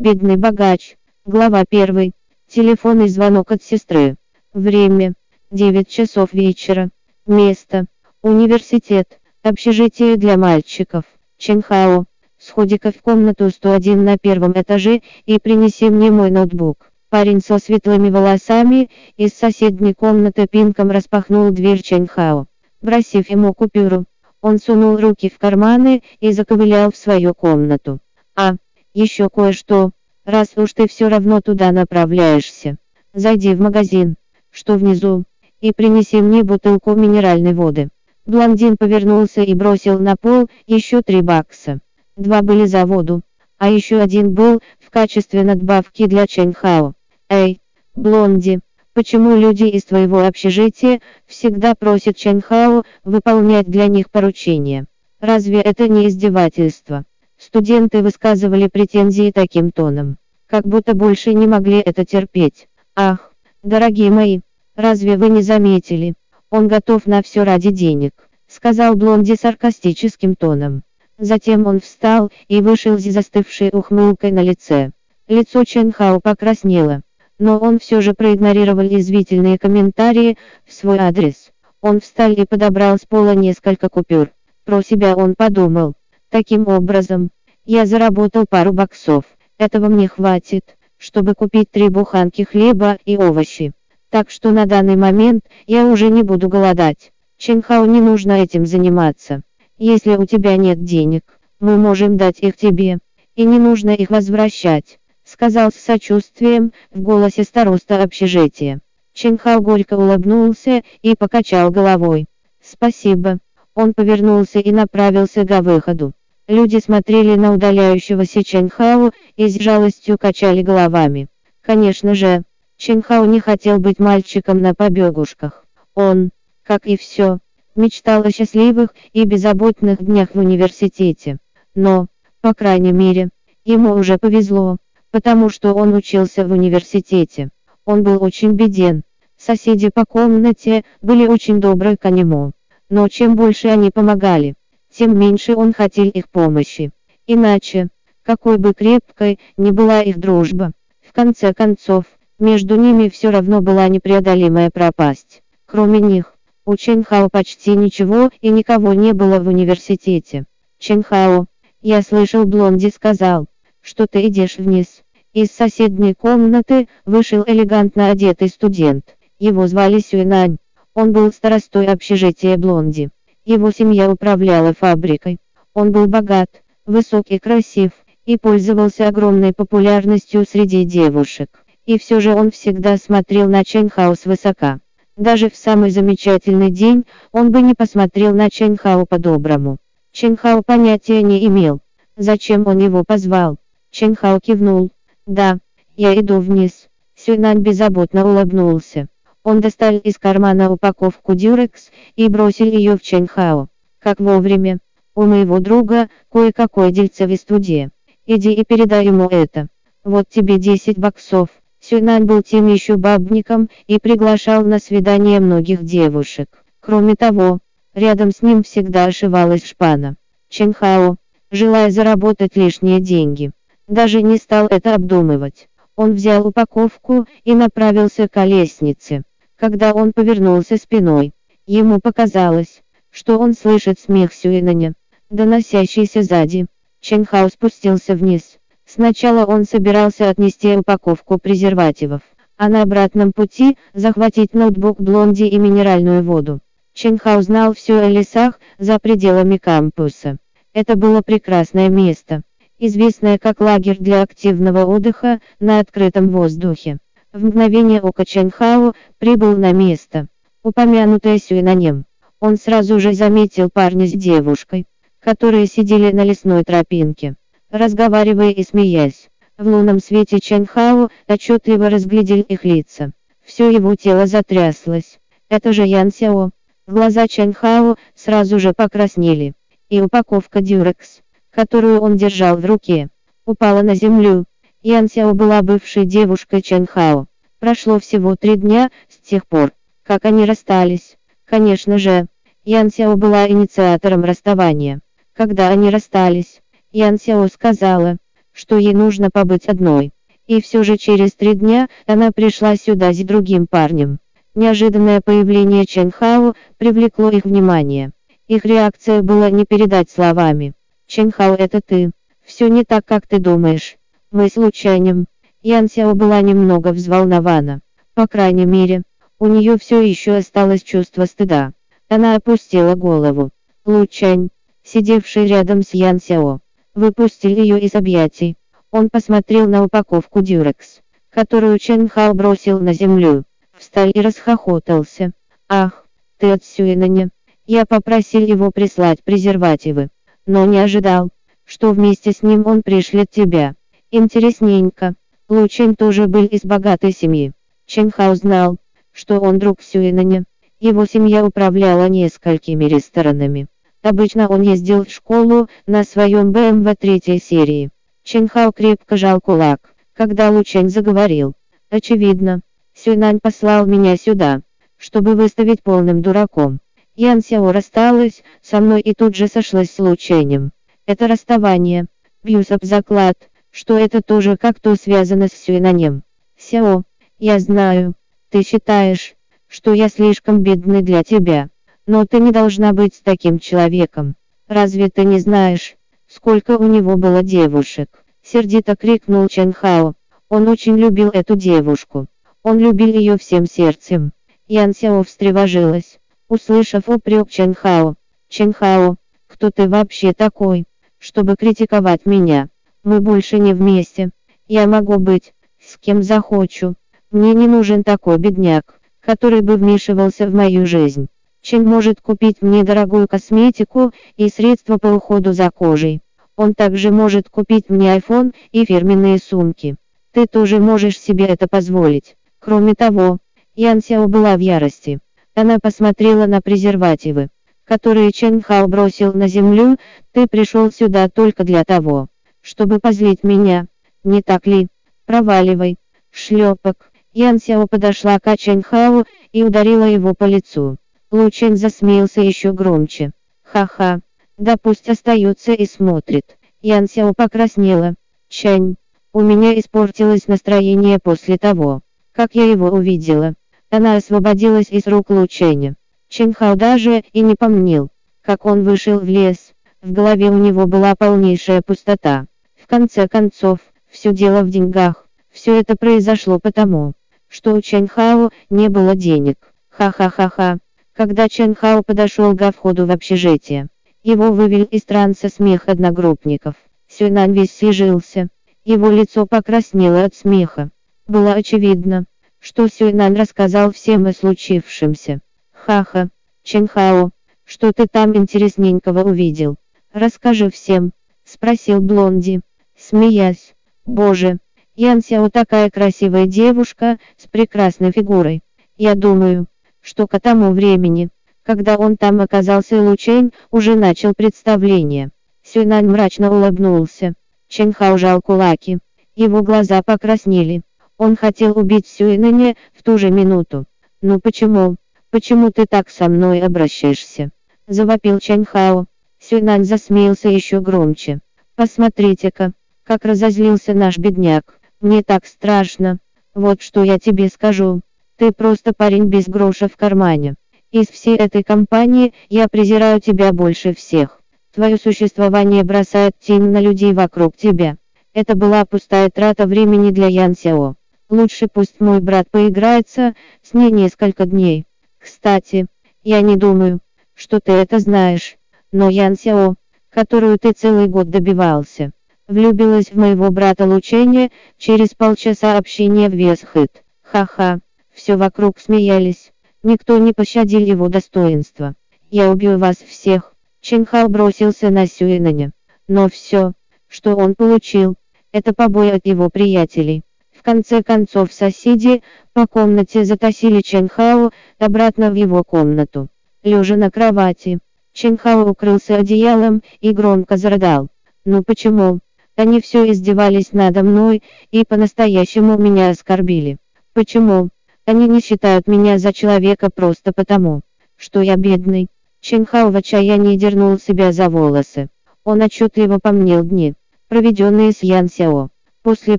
Бедный богач. Глава 1. Телефонный звонок от сестры. Время. 9 часов вечера. Место. Университет. Общежитие для мальчиков. Ченхао. Сходи-ка в комнату 101 на первом этаже и принеси мне мой ноутбук. Парень со светлыми волосами из соседней комнаты пинком распахнул дверь Ченхао. Бросив ему купюру, он сунул руки в карманы и заковылял в свою комнату. А, еще кое-что. Раз уж ты все равно туда направляешься, зайди в магазин, что внизу, и принеси мне бутылку минеральной воды. Блондин повернулся и бросил на пол еще три бакса. Два были за воду, а еще один был в качестве надбавки для Чэньхао. Эй, Блонди, почему люди из твоего общежития всегда просят Чэньхао выполнять для них поручения? Разве это не издевательство? Студенты высказывали претензии таким тоном, как будто больше не могли это терпеть. Ах, дорогие мои, разве вы не заметили? Он готов на все ради денег, сказал Блонди саркастическим тоном. Затем он встал и вышел с застывшей ухмылкой на лице. Лицо Ченхао покраснело, но он все же проигнорировал извительные комментарии в свой адрес. Он встал и подобрал с пола несколько купюр. Про себя он подумал. Таким образом, я заработал пару баксов. Этого мне хватит, чтобы купить три буханки хлеба и овощи. Так что на данный момент я уже не буду голодать. Ченхау не нужно этим заниматься. Если у тебя нет денег, мы можем дать их тебе. И не нужно их возвращать, сказал с сочувствием в голосе староста общежития. Ченхау горько улыбнулся и покачал головой. Спасибо. Он повернулся и направился к выходу. Люди смотрели на удаляющегося Ченхау и с жалостью качали головами. Конечно же, Ченхау не хотел быть мальчиком на побегушках. Он, как и все, мечтал о счастливых и беззаботных днях в университете. Но, по крайней мере, ему уже повезло, потому что он учился в университете. Он был очень беден. Соседи по комнате были очень добры к нему. Но чем больше они помогали, тем меньше он хотел их помощи. Иначе, какой бы крепкой ни была их дружба, в конце концов, между ними все равно была непреодолимая пропасть. Кроме них, у Ченхао почти ничего и никого не было в университете. Ченхао, я слышал Блонди сказал, что ты идешь вниз. Из соседней комнаты вышел элегантно одетый студент. Его звали Сюэнань. Он был старостой общежития Блонди. Его семья управляла фабрикой. Он был богат, высок и красив, и пользовался огромной популярностью среди девушек. И все же он всегда смотрел на Чэньхао свысока. Даже в самый замечательный день он бы не посмотрел на Чэньхао по-доброму. Чэньхао понятия не имел, зачем он его позвал. Чэньхао кивнул. «Да, я иду вниз». Сюнань беззаботно улыбнулся. Он достал из кармана упаковку дюрекс и бросил ее в Чэньхао. Как вовремя. У моего друга кое-какое дельце в студии. Иди и передай ему это. Вот тебе 10 баксов. Сюнан был тем еще бабником и приглашал на свидание многих девушек. Кроме того, рядом с ним всегда ошивалась шпана. Чэньхао, желая заработать лишние деньги, даже не стал это обдумывать. Он взял упаковку и направился к лестнице. Когда он повернулся спиной, ему показалось, что он слышит смех Сюэнаня, доносящийся сзади. Ченхау спустился вниз. Сначала он собирался отнести упаковку презервативов, а на обратном пути захватить ноутбук Блонди и минеральную воду. Ченхау знал все о лесах за пределами кампуса. Это было прекрасное место, известное как лагерь для активного отдыха на открытом воздухе. В мгновение ока Чэньхао прибыл на место, упомянутое Сюэнанем. Он сразу же заметил парня с девушкой, которые сидели на лесной тропинке, разговаривая и смеясь. В лунном свете Чэньхао отчетливо разглядел их лица. Все его тело затряслось. Это же Ян Сяо. Глаза Чэньхао сразу же покраснели. И упаковка дюрекс, которую он держал в руке, упала на землю. Ян Сяо была бывшей девушкой Чен Хао. Прошло всего три дня с тех пор, как они расстались. Конечно же, Ян Сяо была инициатором расставания. Когда они расстались, Ян Сяо сказала, что ей нужно побыть одной. И все же через три дня она пришла сюда с другим парнем. Неожиданное появление Чен Хао привлекло их внимание. Их реакция была не передать словами. Чен Хао это ты. Все не так, как ты думаешь. Мы случайным. Ян Сяо была немного взволнована. По крайней мере, у нее все еще осталось чувство стыда. Она опустила голову. Лучань, сидевший рядом с Ян Сяо, выпустил ее из объятий. Он посмотрел на упаковку Дюрекс, которую Чен Хао бросил на землю встал и расхохотался. «Ах, ты от Сюэнаня!» Я попросил его прислать презервативы, но не ожидал, что вместе с ним он пришлет тебя. Интересненько. Лучень тоже был из богатой семьи. Ченхау знал, что он друг Сюэнаня. Его семья управляла несколькими ресторанами. Обычно он ездил в школу на своем БМВ третьей серии. Ченхау крепко жал кулак, когда Лучень заговорил. Очевидно, Сюнань послал меня сюда, чтобы выставить полным дураком. Ян Сяо рассталась со мной и тут же сошлась с Лученем. Это расставание. Бьюсь об заклад, что это тоже как-то связано с Сюнанем. Сяо, я знаю, ты считаешь, что я слишком бедный для тебя. Но ты не должна быть таким человеком. Разве ты не знаешь, сколько у него было девушек? Сердито крикнул Чен Хао. Он очень любил эту девушку. Он любил ее всем сердцем. Ян Сяо встревожилась, услышав упрек Чен Хао. Чен Хао, кто ты вообще такой, чтобы критиковать меня? Мы больше не вместе. Я могу быть, с кем захочу. Мне не нужен такой бедняк, который бы вмешивался в мою жизнь. Чен может купить мне дорогую косметику и средства по уходу за кожей. Он также может купить мне iPhone и фирменные сумки. Ты тоже можешь себе это позволить. Кроме того, Ян Сяо была в ярости. Она посмотрела на презервативы, которые Чен Хао бросил на землю, ты пришел сюда только для того, чтобы позлить меня, не так ли? Проваливай. Шлепок. Ян Сяо подошла к Чен Хао и ударила его по лицу. Лучен засмеялся еще громче. Ха-ха. Да пусть остается и смотрит. Ян Сяо покраснела. Чань. У меня испортилось настроение после того, как я его увидела. Она освободилась из рук Лученя. Ченхау даже и не помнил, как он вышел в лес. В голове у него была полнейшая пустота. В конце концов, все дело в деньгах. Все это произошло потому, что у Ченхао не было денег. Ха-ха-ха-ха. Когда Ченхао подошел к входу в общежитие, его вывел из транса смех одногруппников. Сюнан весь съежился. Его лицо покраснело от смеха. Было очевидно, что Сюйнан рассказал всем о случившемся. Ха-ха, Ченхао, что ты там интересненького увидел? Расскажи всем, спросил Блонди, смеясь. Боже, Ян Сяо такая красивая девушка, с прекрасной фигурой. Я думаю, что к тому времени, когда он там оказался Лучень, уже начал представление. Сюйнан мрачно улыбнулся. Ченхао жал кулаки. Его глаза покраснели. Он хотел убить Сюэнаня в ту же минуту. «Ну почему? Почему ты так со мной обращаешься?» Завопил Чанхао. Сюэнань засмеялся еще громче. «Посмотрите-ка, как разозлился наш бедняк. Мне так страшно. Вот что я тебе скажу. Ты просто парень без гроша в кармане. Из всей этой компании я презираю тебя больше всех. Твое существование бросает тень на людей вокруг тебя. Это была пустая трата времени для Ян Сяо. Лучше пусть мой брат поиграется с ней несколько дней. Кстати, я не думаю, что ты это знаешь, но Ян Сяо, которую ты целый год добивался, влюбилась в моего брата Лучения через полчаса общения в Весхыт. Ха-ха, все вокруг смеялись, никто не пощадил его достоинства. Я убью вас всех. Чинхао бросился на Сюэнаня. Но все, что он получил, это побои от его приятелей. В конце концов соседи по комнате затащили Ченхао обратно в его комнату. Лежа на кровати, Ченхао укрылся одеялом и громко зарыдал. «Ну почему? Они все издевались надо мной и по-настоящему меня оскорбили. Почему? Они не считают меня за человека просто потому, что я бедный». Ченхао в отчаянии дернул себя за волосы. Он отчетливо помнил дни, проведенные с Ян Сяо. После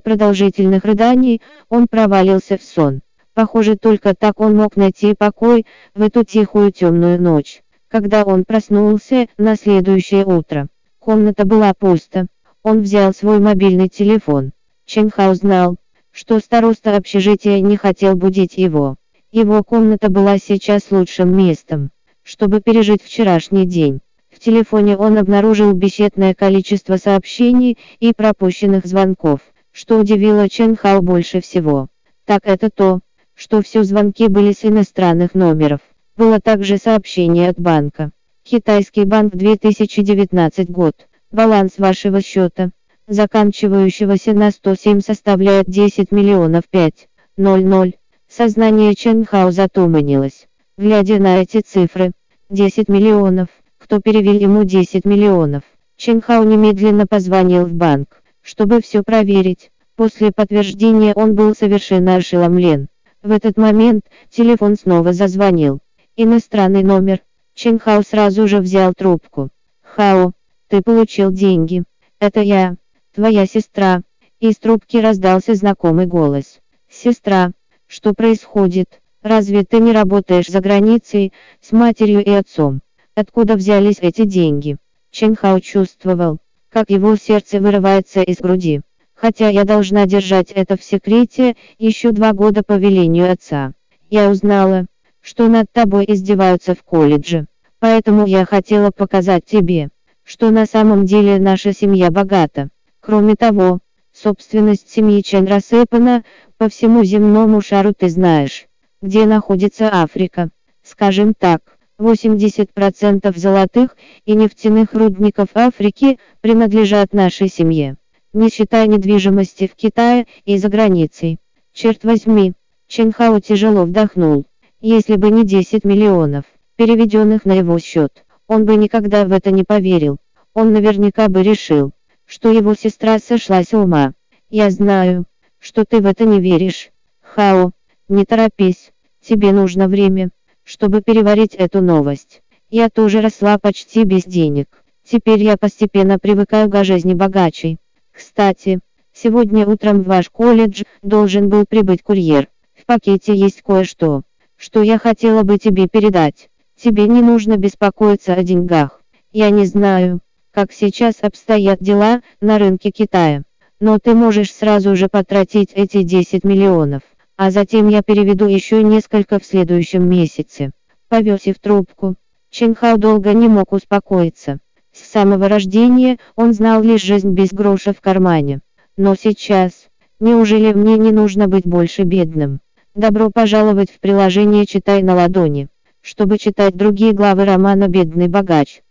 продолжительных рыданий, он провалился в сон. Похоже, только так он мог найти покой в эту тихую темную ночь. Когда он проснулся на следующее утро, комната была пуста. Он взял свой мобильный телефон. Ченхау знал, что староста общежития не хотел будить его. Его комната была сейчас лучшим местом, чтобы пережить вчерашний день. В телефоне он обнаружил бесчетное количество сообщений и пропущенных звонков, что удивило Чен Хао больше всего. Так это то, что все звонки были с иностранных номеров. Было также сообщение от банка. Китайский банк 2019 год. Баланс вашего счета, заканчивающегося на 107 составляет 10 миллионов 5. 00. Сознание Ченхао затуманилось. Глядя на эти цифры, 10 миллионов, кто перевел ему 10 миллионов. Ченхао немедленно позвонил в банк, чтобы все проверить. После подтверждения он был совершенно ошеломлен. В этот момент телефон снова зазвонил. Иностранный номер. Ченхао сразу же взял трубку. «Хао, ты получил деньги. Это я, твоя сестра». Из трубки раздался знакомый голос. «Сестра, что происходит? Разве ты не работаешь за границей, с матерью и отцом? Откуда взялись эти деньги? Хао чувствовал, как его сердце вырывается из груди. Хотя я должна держать это в секрете, еще два года по велению отца. Я узнала, что над тобой издеваются в колледже. Поэтому я хотела показать тебе, что на самом деле наша семья богата. Кроме того, собственность семьи Чен рассыпана по всему земному шару ты знаешь, где находится Африка. Скажем так, 80% золотых и нефтяных рудников Африки принадлежат нашей семье, не считая недвижимости в Китае и за границей. Черт возьми, Ченхао тяжело вдохнул. Если бы не 10 миллионов, переведенных на его счет, он бы никогда в это не поверил. Он наверняка бы решил, что его сестра сошла с ума. Я знаю, что ты в это не веришь. Хао, не торопись, тебе нужно время, чтобы переварить эту новость. Я тоже росла почти без денег. Теперь я постепенно привыкаю к жизни богачей. Кстати, сегодня утром в ваш колледж должен был прибыть курьер. В пакете есть кое-что, что я хотела бы тебе передать. Тебе не нужно беспокоиться о деньгах. Я не знаю, как сейчас обстоят дела на рынке Китая. Но ты можешь сразу же потратить эти 10 миллионов, а затем я переведу еще несколько в следующем месяце. Повесив трубку, Ченхао долго не мог успокоиться. С самого рождения он знал лишь жизнь без гроша в кармане. Но сейчас, неужели мне не нужно быть больше бедным? Добро пожаловать в приложение «Читай на ладони», чтобы читать другие главы романа «Бедный богач».